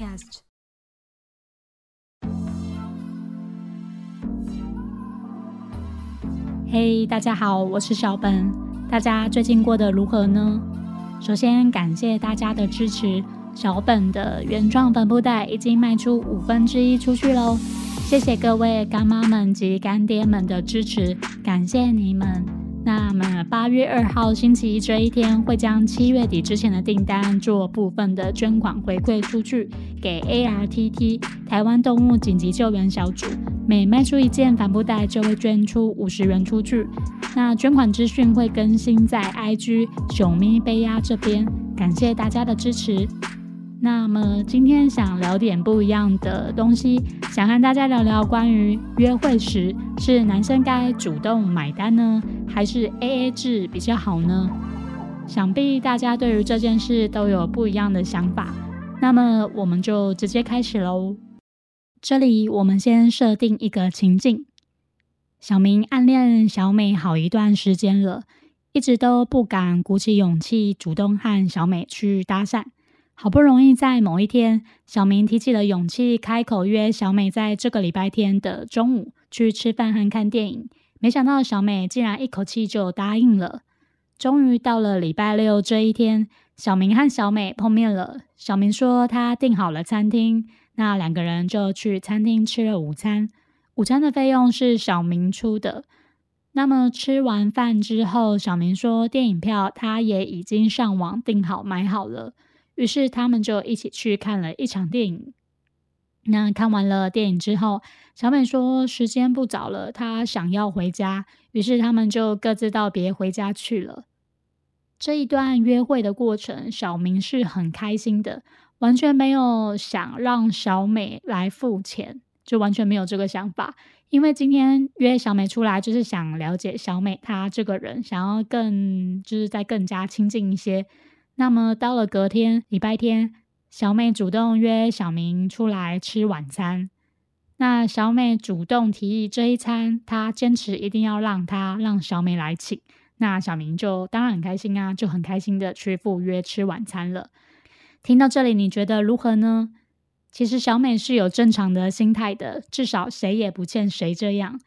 Podcast。嘿，大家好，我是小本。大家最近过得如何呢？首先感谢大家的支持，小本的原创帆布袋已经卖出五分之一出去喽。谢谢各位干妈们及干爹们的支持，感谢你们。那么八月二号星期一这一天，会将七月底之前的订单做部分的捐款回馈出去给 ARTT 台湾动物紧急救援小组，每卖出一件帆布袋就会捐出五十元出去。那捐款资讯会更新在 IG 熊咪贝鸭这边，感谢大家的支持。那么今天想聊点不一样的东西，想和大家聊聊关于约会时是男生该主动买单呢，还是 A A 制比较好呢？想必大家对于这件事都有不一样的想法。那么我们就直接开始喽。这里我们先设定一个情境：小明暗恋小美好一段时间了，一直都不敢鼓起勇气主动和小美去搭讪。好不容易在某一天，小明提起了勇气，开口约小美在这个礼拜天的中午去吃饭和看电影。没想到小美竟然一口气就答应了。终于到了礼拜六这一天，小明和小美碰面了。小明说他订好了餐厅，那两个人就去餐厅吃了午餐。午餐的费用是小明出的。那么吃完饭之后，小明说电影票他也已经上网订好买好了。于是他们就一起去看了一场电影。那看完了电影之后，小美说时间不早了，她想要回家。于是他们就各自道别回家去了。这一段约会的过程，小明是很开心的，完全没有想让小美来付钱，就完全没有这个想法。因为今天约小美出来，就是想了解小美她这个人，想要更就是再更加亲近一些。那么到了隔天礼拜天，小美主动约小明出来吃晚餐。那小美主动提议这一餐，她坚持一定要让她让小美来请。那小明就当然很开心啊，就很开心的去赴约吃晚餐了。听到这里，你觉得如何呢？其实小美是有正常的心态的，至少谁也不欠谁这样。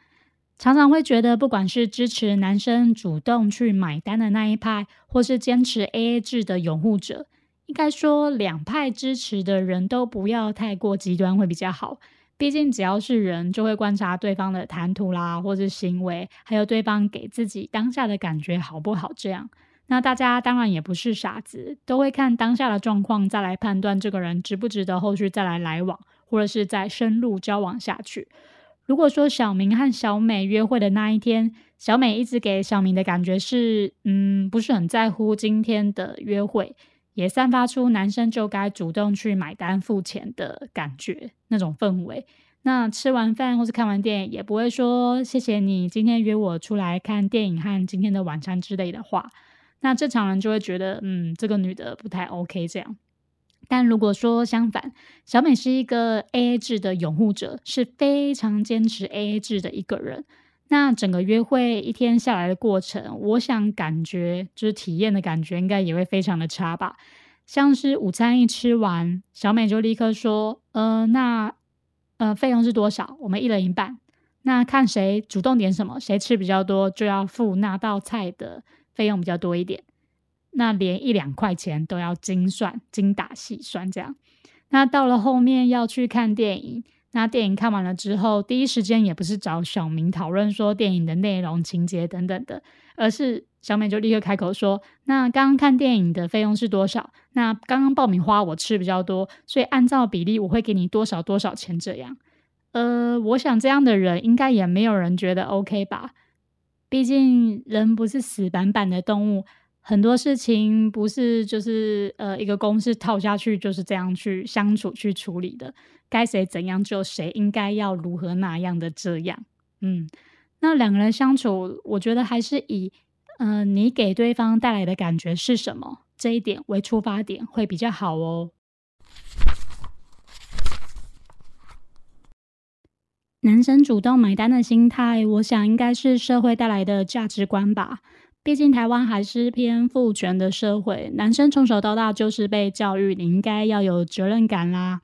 常常会觉得，不管是支持男生主动去买单的那一派，或是坚持 AA 制的拥护者，应该说两派支持的人都不要太过极端会比较好。毕竟只要是人，就会观察对方的谈吐啦，或者行为，还有对方给自己当下的感觉好不好。这样，那大家当然也不是傻子，都会看当下的状况，再来判断这个人值不值得后续再来来往，或者是再深入交往下去。如果说小明和小美约会的那一天，小美一直给小明的感觉是，嗯，不是很在乎今天的约会，也散发出男生就该主动去买单付钱的感觉，那种氛围。那吃完饭或是看完电影，也不会说谢谢你今天约我出来看电影和今天的晚餐之类的话。那正常人就会觉得，嗯，这个女的不太 OK 这样。但如果说相反，小美是一个 A A 制的拥护者，是非常坚持 A A 制的一个人。那整个约会一天下来的过程，我想感觉就是体验的感觉，应该也会非常的差吧。像是午餐一吃完，小美就立刻说：“呃，那呃费用是多少？我们一人一半。那看谁主动点什么，谁吃比较多，就要付那道菜的费用比较多一点。”那连一两块钱都要精算、精打细算这样。那到了后面要去看电影，那电影看完了之后，第一时间也不是找小明讨论说电影的内容、情节等等的，而是小美就立刻开口说：“那刚刚看电影的费用是多少？那刚刚爆米花我吃比较多，所以按照比例我会给你多少多少钱这样。”呃，我想这样的人应该也没有人觉得 OK 吧？毕竟人不是死板板的动物。很多事情不是就是呃一个公式套下去就是这样去相处去处理的，该谁怎样就谁应该要如何那样的这样，嗯，那两个人相处，我觉得还是以嗯你给对方带来的感觉是什么这一点为出发点会比较好哦。男生主动买单的心态，我想应该是社会带来的价值观吧。毕竟台湾还是偏父权的社会，男生从小到大就是被教育你应该要有责任感啦，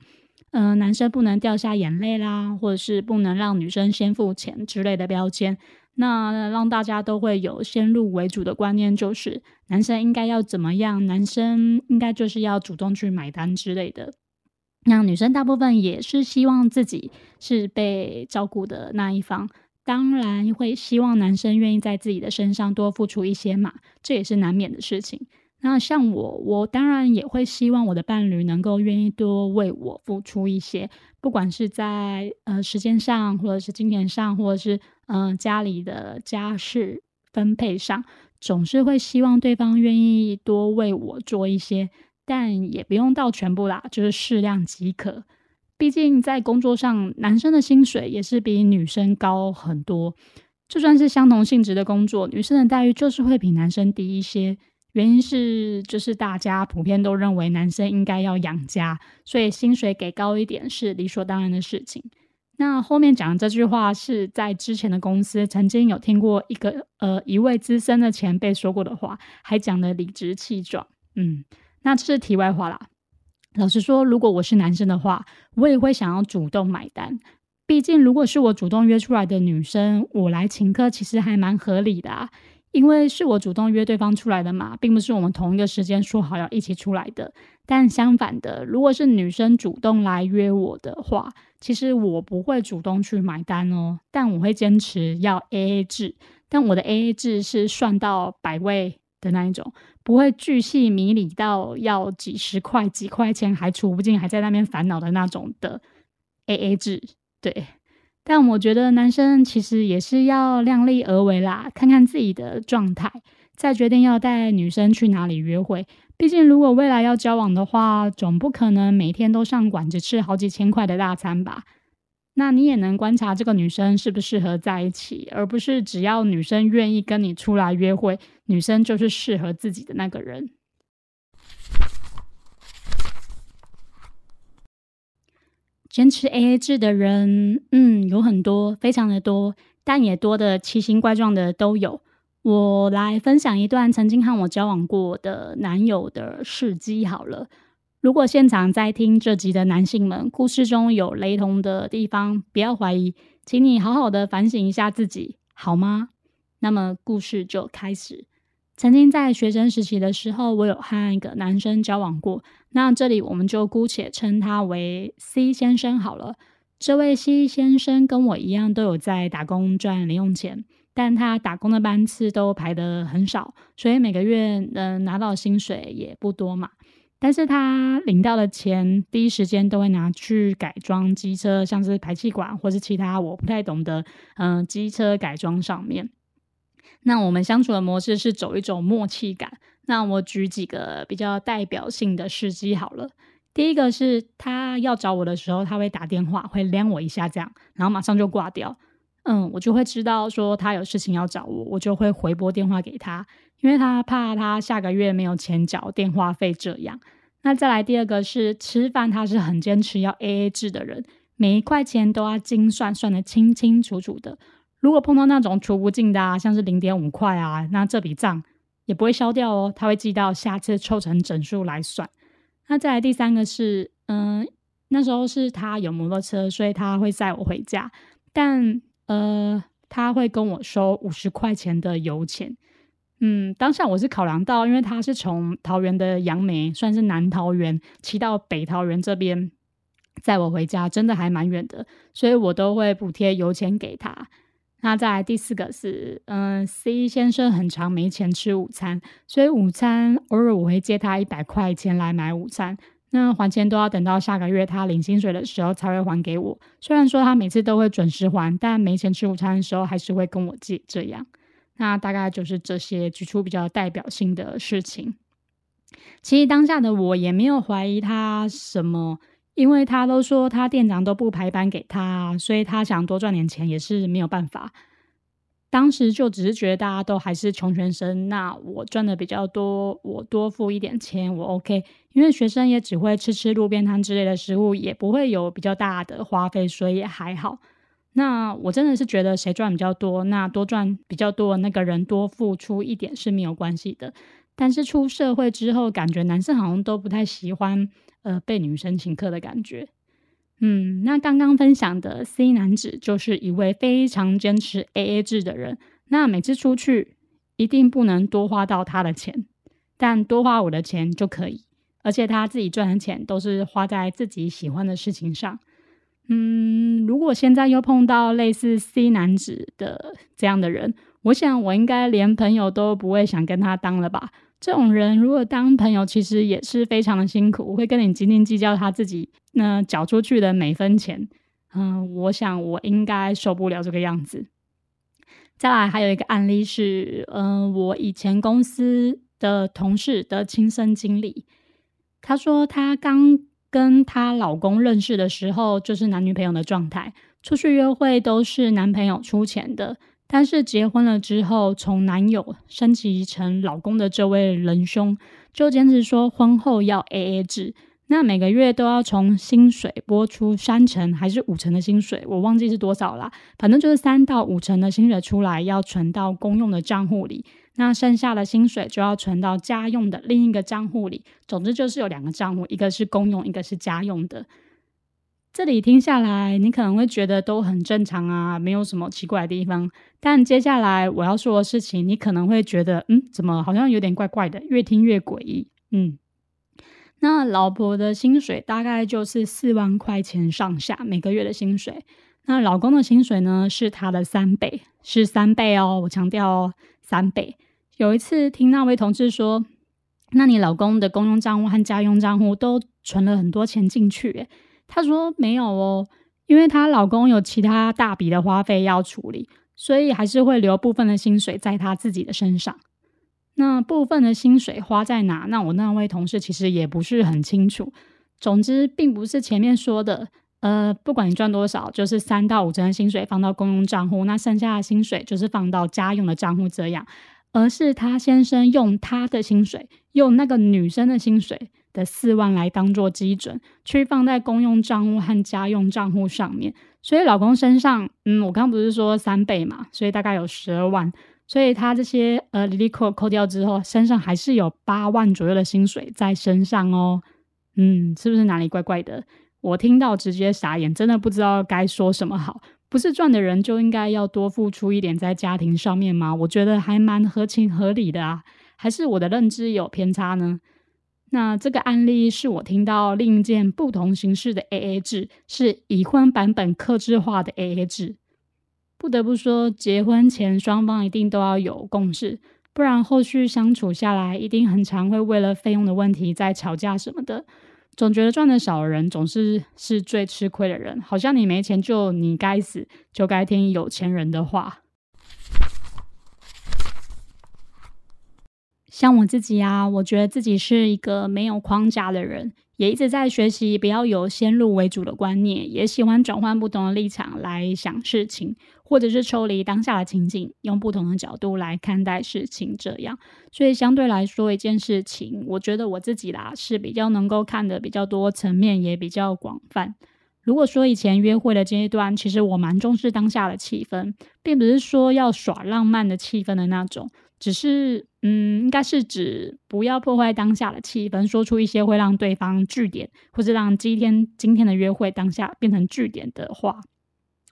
嗯，男生不能掉下眼泪啦，或者是不能让女生先付钱之类的标签。那让大家都会有先入为主的观念，就是男生应该要怎么样，男生应该就是要主动去买单之类的。那女生大部分也是希望自己是被照顾的那一方，当然会希望男生愿意在自己的身上多付出一些嘛，这也是难免的事情。那像我，我当然也会希望我的伴侣能够愿意多为我付出一些，不管是在呃时间上，或者是金钱上，或者是嗯家里的家事分配上，总是会希望对方愿意多为我做一些，但也不用到全部啦，就是适量即可。毕竟在工作上，男生的薪水也是比女生高很多，就算是相同性质的工作，女生的待遇就是会比男生低一些。原因是，就是大家普遍都认为男生应该要养家，所以薪水给高一点是理所当然的事情。那后面讲的这句话是在之前的公司曾经有听过一个呃一位资深的前辈说过的话，还讲的理直气壮。嗯，那这是题外话啦。老实说，如果我是男生的话，我也会想要主动买单。毕竟，如果是我主动约出来的女生，我来请客，其实还蛮合理的啊。因为是我主动约对方出来的嘛，并不是我们同一个时间说好要一起出来的。但相反的，如果是女生主动来约我的话，其实我不会主动去买单哦，但我会坚持要 A A 制。但我的 A A 制是算到百位的那一种，不会巨细迷离到要几十块、几块钱还出不进，还在那边烦恼的那种的 A A 制。对。但我觉得男生其实也是要量力而为啦，看看自己的状态，再决定要带女生去哪里约会。毕竟如果未来要交往的话，总不可能每天都上馆子吃好几千块的大餐吧？那你也能观察这个女生适不适合在一起，而不是只要女生愿意跟你出来约会，女生就是适合自己的那个人。坚持 A A 制的人，嗯，有很多，非常的多，但也多的奇形怪状的都有。我来分享一段曾经和我交往过的男友的事迹好了。如果现场在听这集的男性们，故事中有雷同的地方，不要怀疑，请你好好的反省一下自己，好吗？那么故事就开始。曾经在学生时期的时候，我有和一个男生交往过。那这里我们就姑且称他为 C 先生好了。这位 C 先生跟我一样，都有在打工赚零用钱，但他打工的班次都排得很少，所以每个月能拿到薪水也不多嘛。但是他领到的钱，第一时间都会拿去改装机车，像是排气管或是其他我不太懂的，嗯，机车改装上面。那我们相处的模式是走一种默契感。那我举几个比较代表性的事机好了。第一个是他要找我的时候，他会打电话，会连我一下这样，然后马上就挂掉。嗯，我就会知道说他有事情要找我，我就会回拨电话给他，因为他怕他下个月没有钱缴电话费这样。那再来第二个是吃饭，他是很坚持要 A A 制的人，每一块钱都要精算，算得清清楚楚的。如果碰到那种除不尽的啊，像是零点五块啊，那这笔账也不会消掉哦，他会记到下次凑成整数来算。那再来第三个是，嗯，那时候是他有摩托车，所以他会载我回家，但呃，他会跟我收五十块钱的油钱。嗯，当下我是考量到，因为他是从桃园的杨梅，算是南桃园骑到北桃园这边载我回家，真的还蛮远的，所以我都会补贴油钱给他。那再来第四个是，嗯，C 先生很常没钱吃午餐，所以午餐偶尔我会借他一百块钱来买午餐。那还钱都要等到下个月他领薪水的时候才会还给我。虽然说他每次都会准时还，但没钱吃午餐的时候还是会跟我借。这样，那大概就是这些举出比较代表性的事情。其实当下的我也没有怀疑他什么。因为他都说他店长都不排班给他，所以他想多赚点钱也是没有办法。当时就只是觉得大家都还是穷学生，那我赚的比较多，我多付一点钱我 OK。因为学生也只会吃吃路边摊之类的食物，也不会有比较大的花费，所以也还好。那我真的是觉得谁赚比较多，那多赚比较多的那个人多付出一点是没有关系的。但是出社会之后，感觉男生好像都不太喜欢。呃，被女生请客的感觉，嗯，那刚刚分享的 C 男子就是一位非常坚持 AA 制的人。那每次出去一定不能多花到他的钱，但多花我的钱就可以。而且他自己赚的钱都是花在自己喜欢的事情上。嗯，如果现在又碰到类似 C 男子的这样的人，我想我应该连朋友都不会想跟他当了吧。这种人如果当朋友，其实也是非常的辛苦，会跟你斤斤计较他自己那缴出去的每分钱。嗯，我想我应该受不了这个样子。再来还有一个案例是，嗯，我以前公司的同事的亲身经历。他说，他刚跟她老公认识的时候，就是男女朋友的状态，出去约会都是男朋友出钱的。但是结婚了之后，从男友升级成老公的这位仁兄，就坚持说婚后要 A A 制，那每个月都要从薪水拨出三成还是五成的薪水，我忘记是多少啦，反正就是三到五成的薪水出来，要存到公用的账户里。那剩下的薪水就要存到家用的另一个账户里。总之就是有两个账户，一个是公用，一个是家用的。这里听下来，你可能会觉得都很正常啊，没有什么奇怪的地方。但接下来我要说的事情，你可能会觉得，嗯，怎么好像有点怪怪的？越听越诡异。嗯，那老婆的薪水大概就是四万块钱上下每个月的薪水。那老公的薪水呢，是他的三倍，是三倍哦，我强调，三倍。有一次听那位同事说：“那你老公的公用账户和家用账户都存了很多钱进去？”他说：“没有哦，因为她老公有其他大笔的花费要处理，所以还是会留部分的薪水在他自己的身上。那部分的薪水花在哪？那我那位同事其实也不是很清楚。总之，并不是前面说的，呃，不管你赚多少，就是三到五成的薪水放到公用账户，那剩下的薪水就是放到家用的账户这样。”而是他先生用他的薪水，用那个女生的薪水的四万来当做基准，去放在公用账户和家用账户上面。所以老公身上，嗯，我刚不是说三倍嘛，所以大概有十二万。所以他这些呃，利利扣扣掉之后，身上还是有八万左右的薪水在身上哦。嗯，是不是哪里怪怪的？我听到直接傻眼，真的不知道该说什么好。不是赚的人就应该要多付出一点在家庭上面吗？我觉得还蛮合情合理的啊，还是我的认知有偏差呢？那这个案例是我听到另一件不同形式的 AA 制，是已婚版本克制化的 AA 制。不得不说，结婚前双方一定都要有共识，不然后续相处下来，一定很常会为了费用的问题在吵架什么的。总觉得赚的少的人总是是最吃亏的人，好像你没钱就你该死，就该听有钱人的话。像我自己啊，我觉得自己是一个没有框架的人，也一直在学习不要有先入为主的观念，也喜欢转换不同的立场来想事情。或者是抽离当下的情景，用不同的角度来看待事情，这样，所以相对来说，一件事情，我觉得我自己啦是比较能够看的比较多层面，也比较广泛。如果说以前约会的阶段，其实我蛮重视当下的气氛，并不是说要耍浪漫的气氛的那种，只是，嗯，应该是指不要破坏当下的气氛，说出一些会让对方据点，或者让今天今天的约会当下变成据点的话。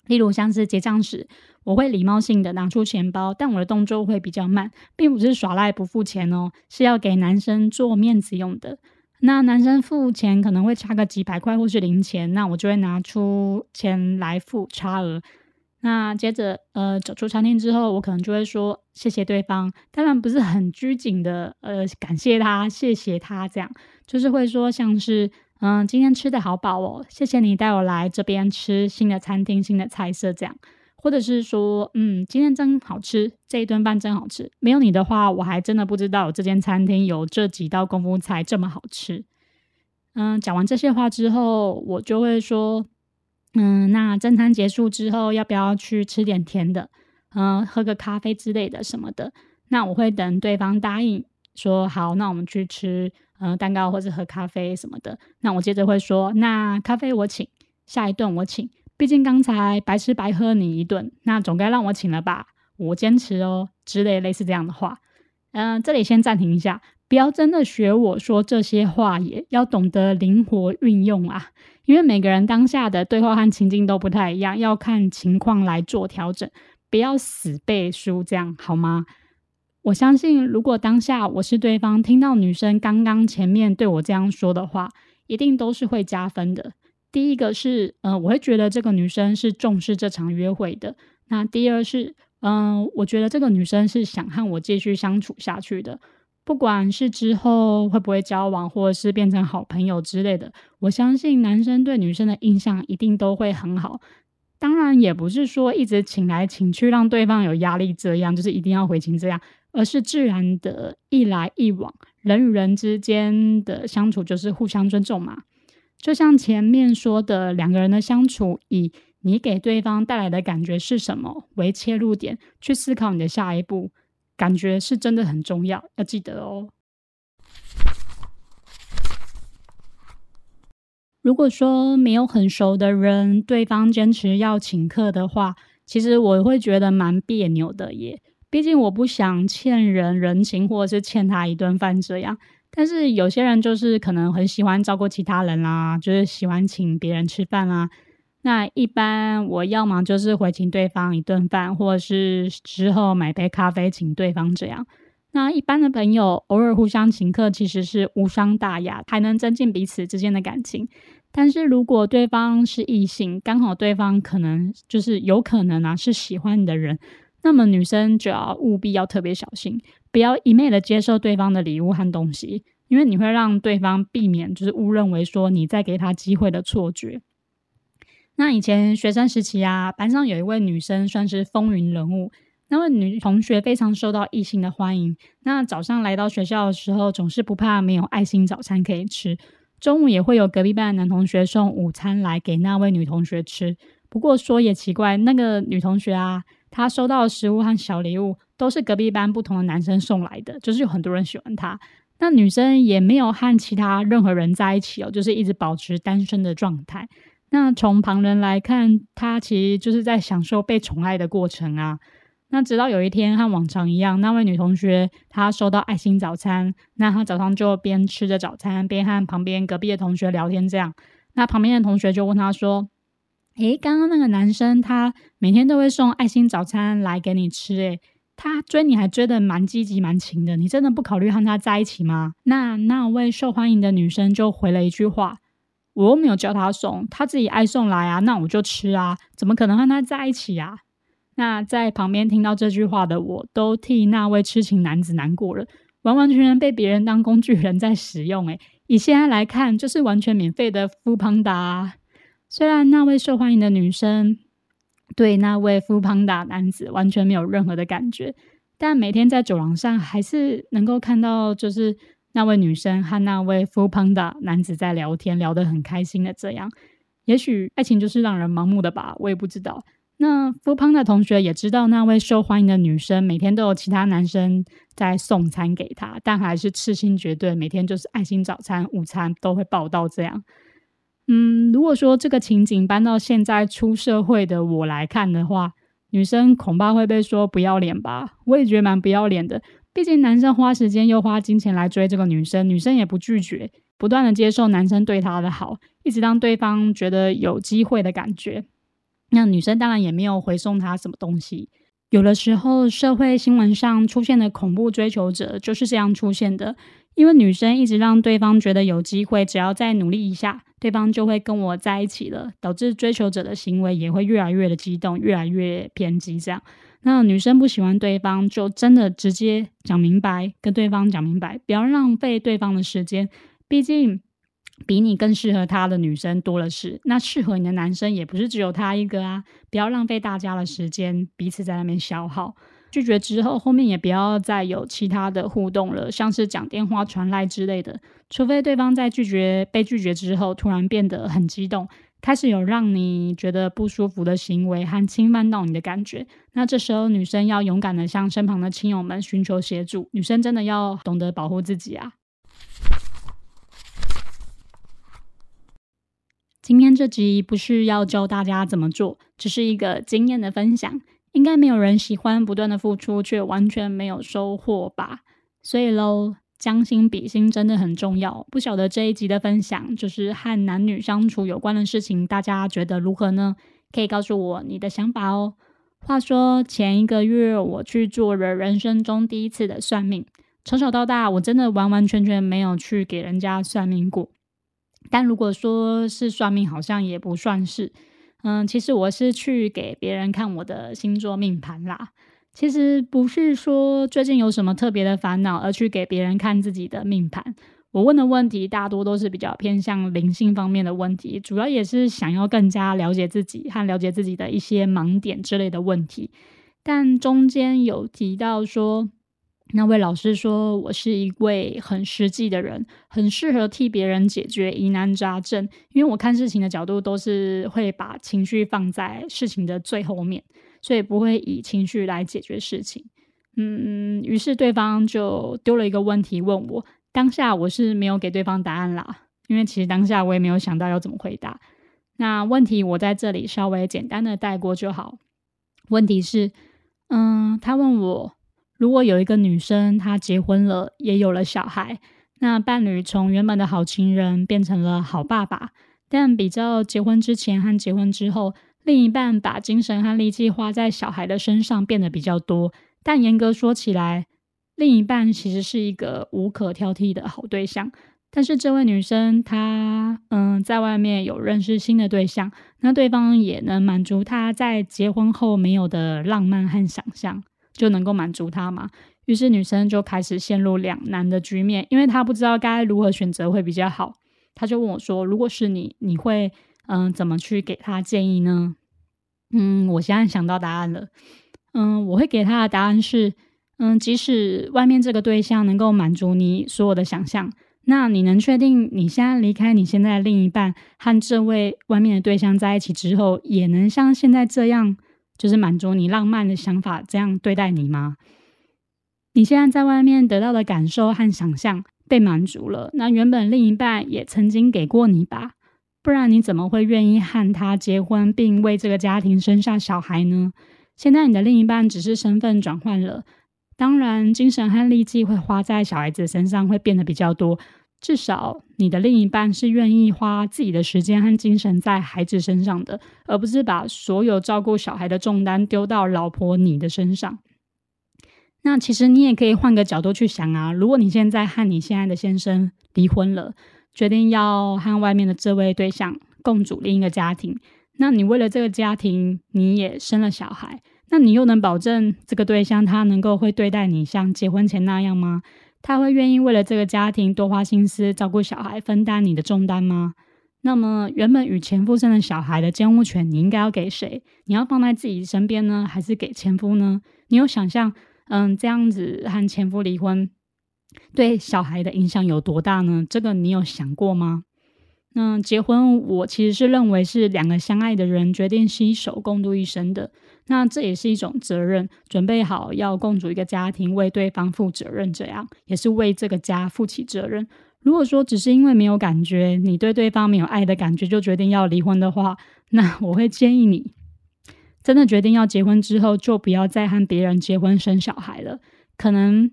例如像是结账时，我会礼貌性的拿出钱包，但我的动作会比较慢，并不是耍赖不付钱哦，是要给男生做面子用的。那男生付钱可能会差个几百块或是零钱，那我就会拿出钱来付差额。那接着，呃，走出餐厅之后，我可能就会说谢谢对方，当然不是很拘谨的，呃，感谢他，谢谢他这样，就是会说像是。嗯，今天吃的好饱哦，谢谢你带我来这边吃新的餐厅、新的菜色，这样，或者是说，嗯，今天真好吃，这一顿饭真好吃，没有你的话，我还真的不知道这间餐厅有这几道功夫菜这么好吃。嗯，讲完这些话之后，我就会说，嗯，那正餐结束之后，要不要去吃点甜的？嗯，喝个咖啡之类的什么的？那我会等对方答应，说好，那我们去吃。嗯，蛋糕或者喝咖啡什么的，那我接着会说，那咖啡我请，下一顿我请，毕竟刚才白吃白喝你一顿，那总该让我请了吧？我坚持哦，之类类似这样的话。嗯，这里先暂停一下，不要真的学我说这些话，也要懂得灵活运用啊。因为每个人当下的对话和情境都不太一样，要看情况来做调整，不要死背书，这样好吗？我相信，如果当下我是对方，听到女生刚刚前面对我这样说的话，一定都是会加分的。第一个是，呃，我会觉得这个女生是重视这场约会的。那第二是，嗯，我觉得这个女生是想和我继续相处下去的。不管是之后会不会交往，或者是变成好朋友之类的，我相信男生对女生的印象一定都会很好。当然，也不是说一直请来请去让对方有压力，这样就是一定要回请这样，而是自然的一来一往，人与人之间的相处就是互相尊重嘛。就像前面说的，两个人的相处，以你给对方带来的感觉是什么为切入点，去思考你的下一步。感觉是真的很重要，要记得哦。如果说没有很熟的人，对方坚持要请客的话，其实我会觉得蛮别扭的耶。毕竟我不想欠人人情，或者是欠他一顿饭这样。但是有些人就是可能很喜欢照顾其他人啦，就是喜欢请别人吃饭啦。那一般我要么就是回请对方一顿饭，或者是之后买杯咖啡请对方这样。那一般的朋友偶尔互相请客，其实是无伤大雅，还能增进彼此之间的感情。但是如果对方是异性，刚好对方可能就是有可能啊是喜欢你的人，那么女生就要务必要特别小心，不要一昧的接受对方的礼物和东西，因为你会让对方避免就是误认为说你在给他机会的错觉。那以前学生时期啊，班上有一位女生算是风云人物。那位女同学非常受到异性的欢迎。那早上来到学校的时候，总是不怕没有爱心早餐可以吃。中午也会有隔壁班的男同学送午餐来给那位女同学吃。不过说也奇怪，那个女同学啊，她收到的食物和小礼物都是隔壁班不同的男生送来的，就是有很多人喜欢她。那女生也没有和其他任何人在一起哦，就是一直保持单身的状态。那从旁人来看，他其实就是在享受被宠爱的过程啊。那直到有一天，和往常一样，那位女同学她收到爱心早餐，那她早上就边吃着早餐，边和旁边隔壁的同学聊天。这样，那旁边的同学就问她说：“诶，刚刚那个男生他每天都会送爱心早餐来给你吃，诶，他追你还追得蛮积极蛮勤的，你真的不考虑和他在一起吗？”那那位受欢迎的女生就回了一句话。我又没有叫他送，他自己爱送来啊，那我就吃啊，怎么可能和他在一起啊？那在旁边听到这句话的我，都替那位痴情男子难过了，完完全全被别人当工具人在使用。诶，以现在来看，就是完全免费的富胖达。虽然那位受欢迎的女生对那位富胖达男子完全没有任何的感觉，但每天在走廊上还是能够看到，就是。那位女生和那位 f u l panda 男子在聊天，聊得很开心的这样。也许爱情就是让人盲目的吧，我也不知道。那 full panda 同学也知道那位受欢迎的女生每天都有其他男生在送餐给她，但还是痴心绝对，每天就是爱心早餐、午餐都会报到这样。嗯，如果说这个情景搬到现在出社会的我来看的话，女生恐怕会被说不要脸吧？我也觉得蛮不要脸的。毕竟男生花时间又花金钱来追这个女生，女生也不拒绝，不断的接受男生对她的好，一直让对方觉得有机会的感觉。那女生当然也没有回送他什么东西。有的时候社会新闻上出现的恐怖追求者就是这样出现的，因为女生一直让对方觉得有机会，只要再努力一下，对方就会跟我在一起了，导致追求者的行为也会越来越的激动，越来越偏激，这样。那女生不喜欢对方，就真的直接讲明白，跟对方讲明白，不要浪费对方的时间。毕竟比你更适合他的女生多了是，那适合你的男生也不是只有他一个啊！不要浪费大家的时间，彼此在那边消耗。拒绝之后，后面也不要再有其他的互动了，像是讲电话、传来之类的。除非对方在拒绝被拒绝之后，突然变得很激动。开始有让你觉得不舒服的行为和侵犯到你的感觉，那这时候女生要勇敢的向身旁的亲友们寻求协助。女生真的要懂得保护自己啊！今天这集不是要教大家怎么做，只是一个经验的分享。应该没有人喜欢不断的付出却完全没有收获吧？所以喽，将心比心真的很重要。不晓得这一集的分享就是和男女相处有关的事情，大家觉得如何呢？可以告诉我你的想法哦。话说前一个月我去做了人生中第一次的算命，从小到大我真的完完全全没有去给人家算命过。但如果说是算命，好像也不算是。嗯，其实我是去给别人看我的星座命盘啦。其实不是说最近有什么特别的烦恼而去给别人看自己的命盘。我问的问题大多都是比较偏向灵性方面的问题，主要也是想要更加了解自己和了解自己的一些盲点之类的问题。但中间有提到说，那位老师说我是一位很实际的人，很适合替别人解决疑难杂症，因为我看事情的角度都是会把情绪放在事情的最后面，所以不会以情绪来解决事情。嗯，于是对方就丢了一个问题问我。当下我是没有给对方答案啦，因为其实当下我也没有想到要怎么回答。那问题我在这里稍微简单的带过就好。问题是，嗯，他问我，如果有一个女生她结婚了，也有了小孩，那伴侣从原本的好情人变成了好爸爸，但比较结婚之前和结婚之后，另一半把精神和力气花在小孩的身上变得比较多，但严格说起来。另一半其实是一个无可挑剔的好对象，但是这位女生她嗯在外面有认识新的对象，那对方也能满足她在结婚后没有的浪漫和想象，就能够满足她嘛？于是女生就开始陷入两难的局面，因为她不知道该如何选择会比较好，她就问我说：“如果是你，你会嗯怎么去给他建议呢？”嗯，我现在想到答案了，嗯，我会给他的答案是。嗯，即使外面这个对象能够满足你所有的想象，那你能确定你现在离开你现在的另一半，和这位外面的对象在一起之后，也能像现在这样，就是满足你浪漫的想法，这样对待你吗？你现在在外面得到的感受和想象被满足了，那原本另一半也曾经给过你吧？不然你怎么会愿意和他结婚，并为这个家庭生下小孩呢？现在你的另一半只是身份转换了。当然，精神和力气会花在小孩子身上，会变得比较多。至少你的另一半是愿意花自己的时间和精神在孩子身上的，而不是把所有照顾小孩的重担丢到老婆你的身上。那其实你也可以换个角度去想啊，如果你现在和你现在的先生离婚了，决定要和外面的这位对象共组另一个家庭，那你为了这个家庭，你也生了小孩。那你又能保证这个对象他能够会对待你像结婚前那样吗？他会愿意为了这个家庭多花心思照顾小孩，分担你的重担吗？那么原本与前夫生的小孩的监护权，你应该要给谁？你要放在自己身边呢，还是给前夫呢？你有想象，嗯，这样子和前夫离婚对小孩的影响有多大呢？这个你有想过吗？那结婚，我其实是认为是两个相爱的人决定携手共度一生的。那这也是一种责任，准备好要共组一个家庭，为对方负责任，这样也是为这个家负起责任。如果说只是因为没有感觉，你对对方没有爱的感觉，就决定要离婚的话，那我会建议你，真的决定要结婚之后，就不要再和别人结婚生小孩了。可能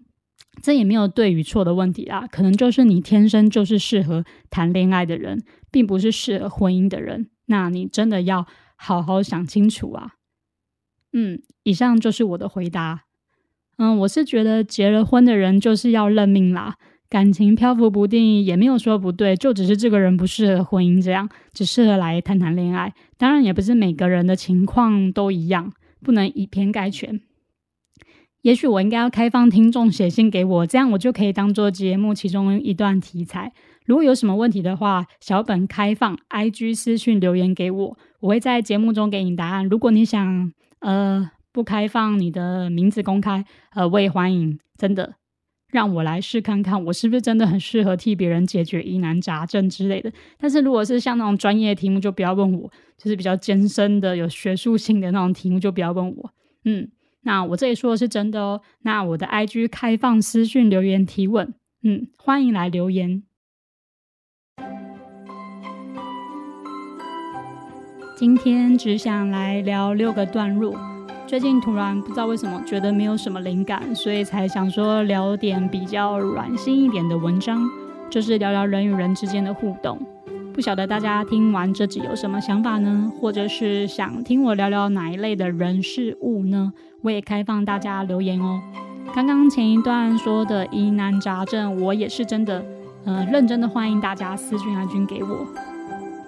这也没有对与错的问题啦，可能就是你天生就是适合谈恋爱的人，并不是适合婚姻的人。那你真的要好好想清楚啊。嗯，以上就是我的回答。嗯，我是觉得结了婚的人就是要认命啦，感情漂浮不定也没有说不对，就只是这个人不适合婚姻，这样只适合来谈谈恋爱。当然，也不是每个人的情况都一样，不能以偏概全。也许我应该要开放听众写信给我，这样我就可以当做节目其中一段题材。如果有什么问题的话，小本开放 IG 私讯留言给我，我会在节目中给你答案。如果你想。呃，不开放你的名字公开，呃，我也欢迎。真的，让我来试看看，我是不是真的很适合替别人解决疑难杂症之类的。但是如果是像那种专业题目，就不要问我；就是比较艰深的、有学术性的那种题目，就不要问我。嗯，那我这里说的是真的哦。那我的 IG 开放私讯留言提问，嗯，欢迎来留言。今天只想来聊六个段落。最近突然不知道为什么觉得没有什么灵感，所以才想说聊点比较软心一点的文章，就是聊聊人与人之间的互动。不晓得大家听完这集有什么想法呢？或者是想听我聊聊哪一类的人事物呢？我也开放大家留言哦。刚刚前一段说的疑难杂症，我也是真的，呃，认真的欢迎大家私讯阿军给我，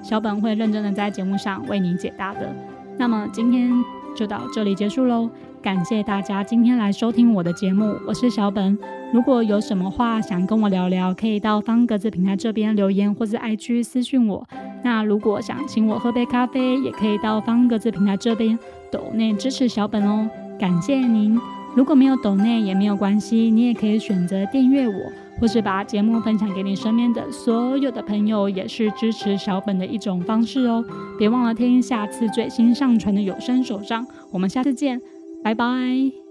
小本会认真的在节目上为你解答的。那么今天就到这里结束喽。感谢大家今天来收听我的节目，我是小本。如果有什么话想跟我聊聊，可以到方格子平台这边留言，或者 IG 私讯我。那如果想请我喝杯咖啡，也可以到方格子平台这边抖内支持小本哦。感谢您。如果没有抖内也没有关系，你也可以选择订阅我，或是把节目分享给你身边的所有的朋友，也是支持小本的一种方式哦。别忘了听下次最新上传的有声手账，我们下次见。拜拜。